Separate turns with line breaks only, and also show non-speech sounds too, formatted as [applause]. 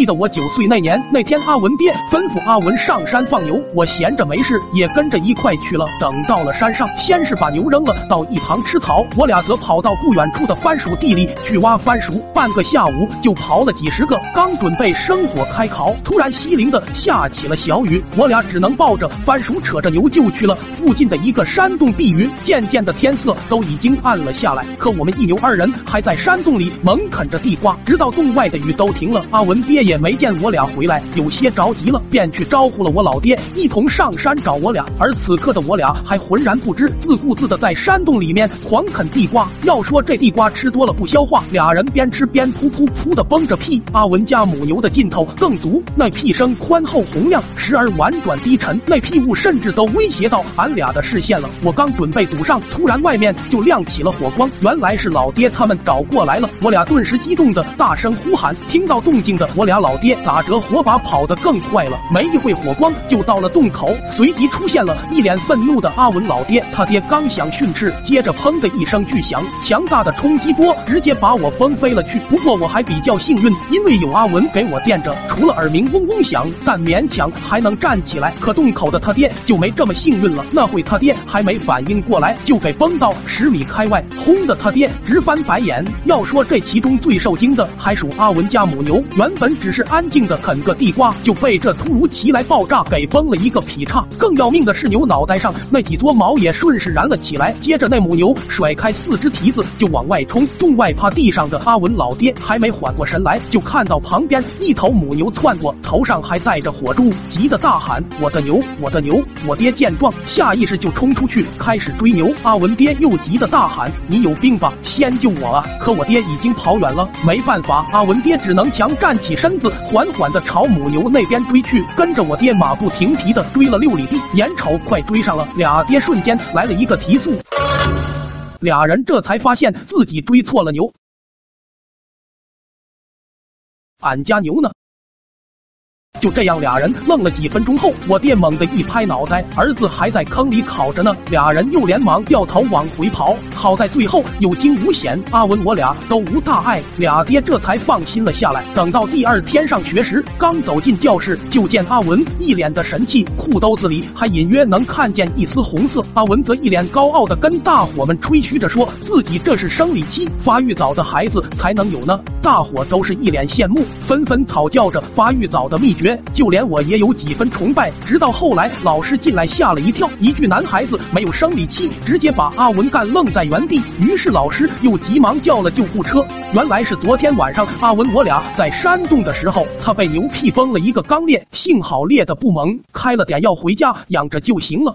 记得我九岁那年，那天阿文爹吩咐阿文上山放牛，我闲着没事也跟着一块去了。等到了山上，先是把牛扔了到一旁吃草，我俩则跑到不远处的番薯地里去挖番薯。半个下午就刨了几十个，刚准备生火开烤，突然稀灵的下起了小雨，我俩只能抱着番薯扯着牛就去了附近的一个山洞避雨。渐渐的天色都已经暗了下来，可我们一牛二人还在山洞里猛啃着地瓜，直到洞外的雨都停了。阿文爹也也没见我俩回来，有些着急了，便去招呼了我老爹，一同上山找我俩。而此刻的我俩还浑然不知，自顾自的在山洞里面狂啃地瓜。要说这地瓜吃多了不消化，俩人边吃边噗噗噗的崩着屁。阿文家母牛的劲头更足，那屁声宽厚洪亮，时而婉转低沉，那屁雾甚至都威胁到俺俩的视线了。我刚准备堵上，突然外面就亮起了火光，原来是老爹他们找过来了。我俩顿时激动的大声呼喊，听到动静的我俩俩老爹打着火把跑得更快了。没一会，火光就到了洞口，随即出现了一脸愤怒的阿文老爹。他爹刚想训斥，接着砰的一声巨响，强大的冲击波直接把我崩飞了去。不过我还比较幸运，因为有阿文给我垫着，除了耳鸣嗡嗡响，但勉强还能站起来。可洞口的他爹就没这么幸运了，那会他爹还没反应过来，就给崩到十米开外，轰的他爹直翻白眼。要说这其中最受惊的，还属阿文家母牛，原本只是安静的啃个地瓜，就被这突如其来爆炸给崩了一个劈叉。更要命的是，牛脑袋上那几撮毛也顺势燃了起来。接着那母牛甩开四只蹄子就往外冲，洞外趴地上的阿文老爹还没缓过神来，就看到旁边一头母牛窜过，头上还带着火珠，急得大喊：“我的牛，我的牛！”我爹见状，下意识就冲出去开始追牛。阿文爹又急得大喊：“你有病吧？先救我啊！”可我爹已经跑远了，没办法，阿文爹只能强站起身 [laughs] 身子，缓缓的朝母牛那边追去，跟着我爹马不停蹄的追了六里地，眼瞅快追上了，俩爹瞬间来了一个提速，俩人这才发现自己追错了牛，俺家牛呢？就这样，俩人愣了几分钟后，我爹猛地一拍脑袋，儿子还在坑里烤着呢。俩人又连忙掉头往回跑，好在最后有惊无险，阿文我俩都无大碍，俩爹这才放心了下来。等到第二天上学时，刚走进教室，就见阿文一脸的神气，裤兜子里还隐约能看见一丝红色。阿文则一脸高傲的跟大伙们吹嘘着，说自己这是生理期，发育早的孩子才能有呢。大伙都是一脸羡慕，纷纷讨教着发育早的秘诀。就连我也有几分崇拜，直到后来老师进来吓了一跳，一句男孩子没有生理期，直接把阿文干愣在原地。于是老师又急忙叫了救护车。原来是昨天晚上阿文我俩在山洞的时候，他被牛屁崩了一个肛裂，幸好裂的不猛，开了点药回家养着就行了。